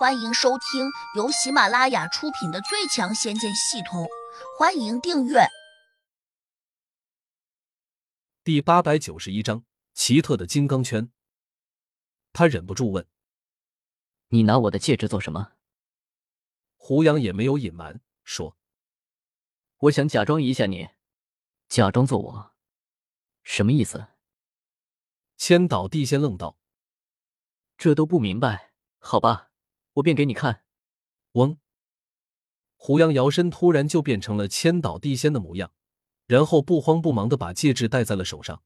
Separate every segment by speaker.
Speaker 1: 欢迎收听由喜马拉雅出品的《最强仙剑系统》，欢迎订阅。
Speaker 2: 第八百九十一章：奇特的金刚圈。他忍不住问：“
Speaker 3: 你拿我的戒指做什么？”
Speaker 2: 胡杨也没有隐瞒，说：“
Speaker 3: 我想假装一下你，假装做我，什么意思？”
Speaker 2: 千岛地仙愣道：“
Speaker 3: 这都不明白？好吧，我便给你看。”
Speaker 2: 嗡！胡杨摇身，突然就变成了千岛地仙的模样，然后不慌不忙的把戒指戴在了手上。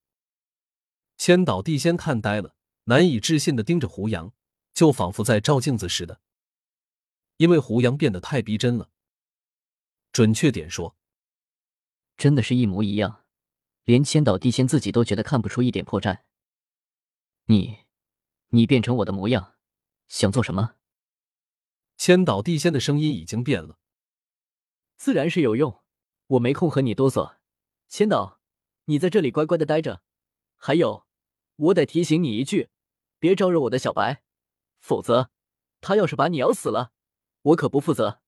Speaker 2: 千岛地仙看呆了，难以置信的盯着胡杨，就仿佛在照镜子似的。因为胡杨变得太逼真了，准确点说，
Speaker 3: 真的是一模一样，连千岛地仙自己都觉得看不出一点破绽。你，你变成我的模样，想做什么？
Speaker 2: 千岛地仙的声音已经变了，
Speaker 3: 自然是有用，我没空和你哆嗦。千岛，你在这里乖乖的待着。还有，我得提醒你一句，别招惹我的小白，否则他要是把你咬死了。我可不负责。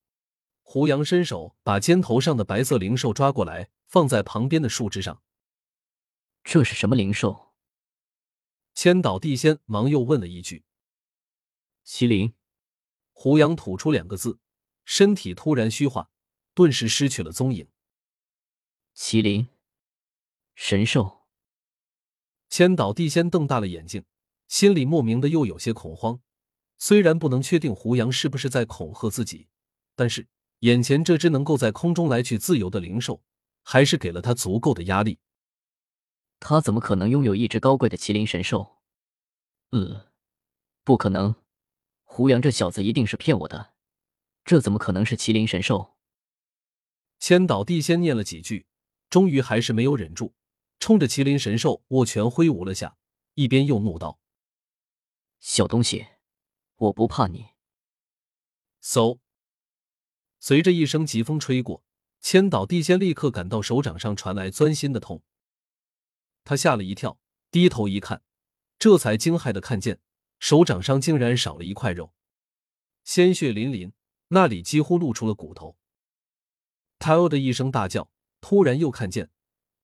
Speaker 2: 胡杨伸手把肩头上的白色灵兽抓过来，放在旁边的树枝上。
Speaker 3: 这是什么灵兽？
Speaker 2: 千岛地仙忙又问了一句：“
Speaker 3: 麒麟。”
Speaker 2: 胡杨吐出两个字，身体突然虚化，顿时失去了踪影。
Speaker 3: 麒麟，神兽。
Speaker 2: 千岛地仙瞪大了眼睛，心里莫名的又有些恐慌。虽然不能确定胡杨是不是在恐吓自己，但是眼前这只能够在空中来去自由的灵兽，还是给了他足够的压力。
Speaker 3: 他怎么可能拥有一只高贵的麒麟神兽？呃，不可能！胡杨这小子一定是骗我的，这怎么可能是麒麟神兽？
Speaker 2: 千岛地仙念了几句，终于还是没有忍住，冲着麒麟神兽握拳挥舞了下，一边又怒道：“
Speaker 3: 小东西！”我不怕你。
Speaker 2: 嗖！随着一声疾风吹过，千岛地仙立刻感到手掌上传来钻心的痛。他吓了一跳，低头一看，这才惊骇的看见手掌上竟然少了一块肉，鲜血淋淋，那里几乎露出了骨头。他哦的一声大叫，突然又看见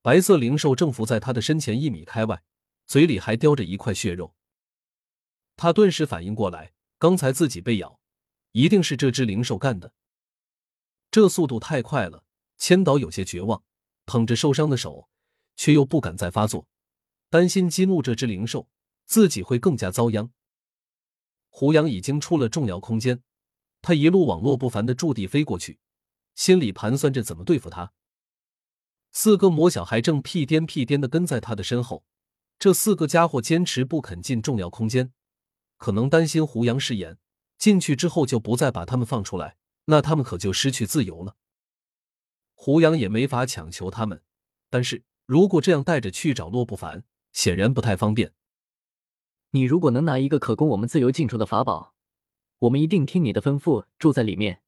Speaker 2: 白色灵兽正伏在他的身前一米开外，嘴里还叼着一块血肉。他顿时反应过来。刚才自己被咬，一定是这只灵兽干的。这速度太快了，千岛有些绝望，捧着受伤的手，却又不敢再发作，担心激怒这只灵兽，自己会更加遭殃。胡杨已经出了重要空间，他一路网络不凡的驻地飞过去，心里盘算着怎么对付他。四个魔小孩正屁颠屁颠的跟在他的身后，这四个家伙坚持不肯进重要空间。可能担心胡杨誓言，进去之后就不再把他们放出来，那他们可就失去自由了。胡杨也没法强求他们，但是如果这样带着去找洛不凡，显然不太方便。
Speaker 3: 你如果能拿一个可供我们自由进出的法宝，我们一定听你的吩咐住在里面。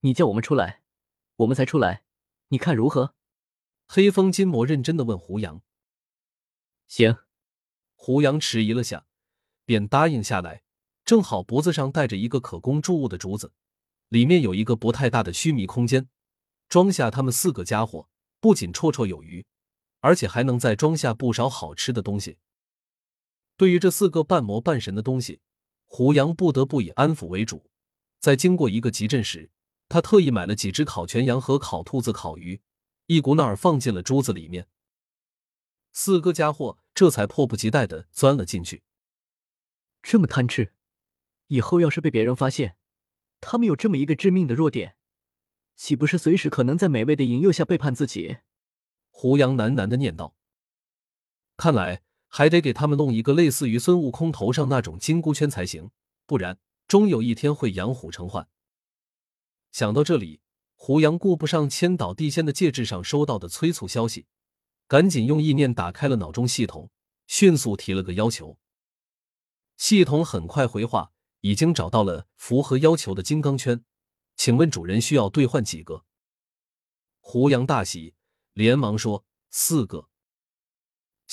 Speaker 3: 你叫我们出来，我们才出来，你看如何？
Speaker 2: 黑风金魔认真的问胡杨。
Speaker 3: 行。
Speaker 2: 胡杨迟疑了下。便答应下来，正好脖子上戴着一个可供注物的竹子，里面有一个不太大的虚弥空间，装下他们四个家伙，不仅绰绰有余，而且还能再装下不少好吃的东西。对于这四个半魔半神的东西，胡杨不得不以安抚为主。在经过一个集镇时，他特意买了几只烤全羊和烤兔子、烤鱼，一股脑儿放进了珠子里面。四个家伙这才迫不及待的钻了进去。
Speaker 3: 这么贪吃，以后要是被别人发现，他们有这么一个致命的弱点，岂不是随时可能在美味的引诱下背叛自己？
Speaker 2: 胡杨喃喃的念道：“看来还得给他们弄一个类似于孙悟空头上那种金箍圈才行，不然终有一天会养虎成患。”想到这里，胡杨顾不上千岛地仙的戒指上收到的催促消息，赶紧用意念打开了脑中系统，迅速提了个要求。系统很快回话，已经找到了符合要求的金刚圈，请问主人需要兑换几个？胡杨大喜，连忙说四个。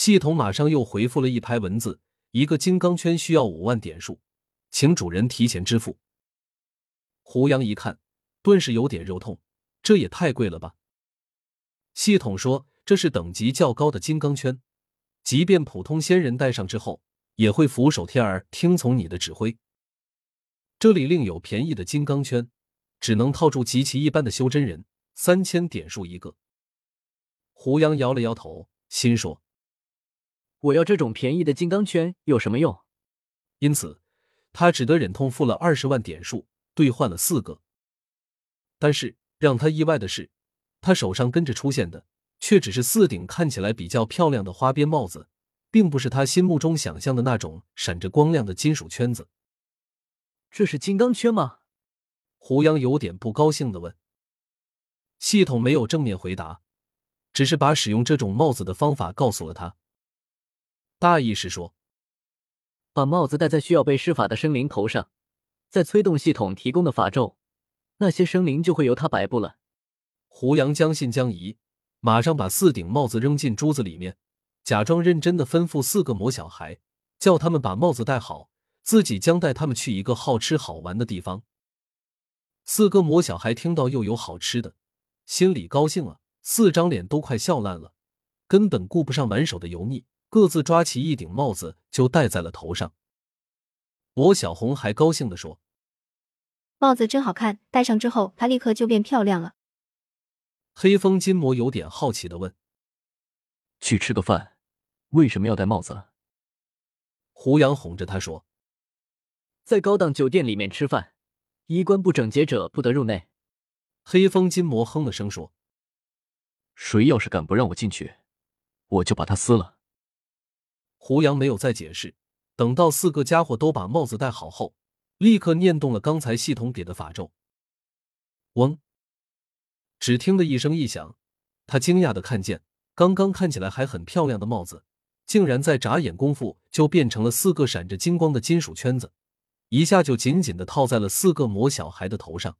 Speaker 2: 系统马上又回复了一排文字：一个金刚圈需要五万点数，请主人提前支付。胡杨一看，顿时有点肉痛，这也太贵了吧！系统说这是等级较高的金刚圈，即便普通仙人戴上之后，也会俯首帖耳，听从你的指挥。这里另有便宜的金刚圈，只能套住极其一般的修真人，三千点数一个。胡杨摇了摇头，心说：“
Speaker 3: 我要这种便宜的金刚圈有什么用？”
Speaker 2: 因此，他只得忍痛付了二十万点数，兑换了四个。但是让他意外的是，他手上跟着出现的，却只是四顶看起来比较漂亮的花边帽子，并不是他心目中想象的那种闪着光亮的金属圈子。
Speaker 3: 这是金刚圈吗？
Speaker 2: 胡杨有点不高兴的问。系统没有正面回答，只是把使用这种帽子的方法告诉了他。大意是说。
Speaker 3: 把帽子戴在需要被施法的生灵头上，再催动系统提供的法咒，那些生灵就会由他摆布了。
Speaker 2: 胡杨将信将疑，马上把四顶帽子扔进珠子里面，假装认真的吩咐四个魔小孩，叫他们把帽子戴好，自己将带他们去一个好吃好玩的地方。四个魔小孩听到又有好吃的，心里高兴了，四张脸都快笑烂了，根本顾不上满手的油腻。各自抓起一顶帽子就戴在了头上。罗小红还高兴的说：“
Speaker 4: 帽子真好看，戴上之后她立刻就变漂亮了。”
Speaker 2: 黑风金魔有点好奇的问：“
Speaker 5: 去吃个饭，为什么要戴帽子？”
Speaker 2: 胡杨哄着他说：“
Speaker 3: 在高档酒店里面吃饭，衣冠不整洁者不得入内。”
Speaker 2: 黑风金魔哼了声说：“
Speaker 5: 谁要是敢不让我进去，我就把他撕了。”
Speaker 2: 胡杨没有再解释，等到四个家伙都把帽子戴好后，立刻念动了刚才系统给的法咒。嗡！只听得一声异响，他惊讶的看见，刚刚看起来还很漂亮的帽子，竟然在眨眼功夫就变成了四个闪着金光的金属圈子，一下就紧紧的套在了四个魔小孩的头上。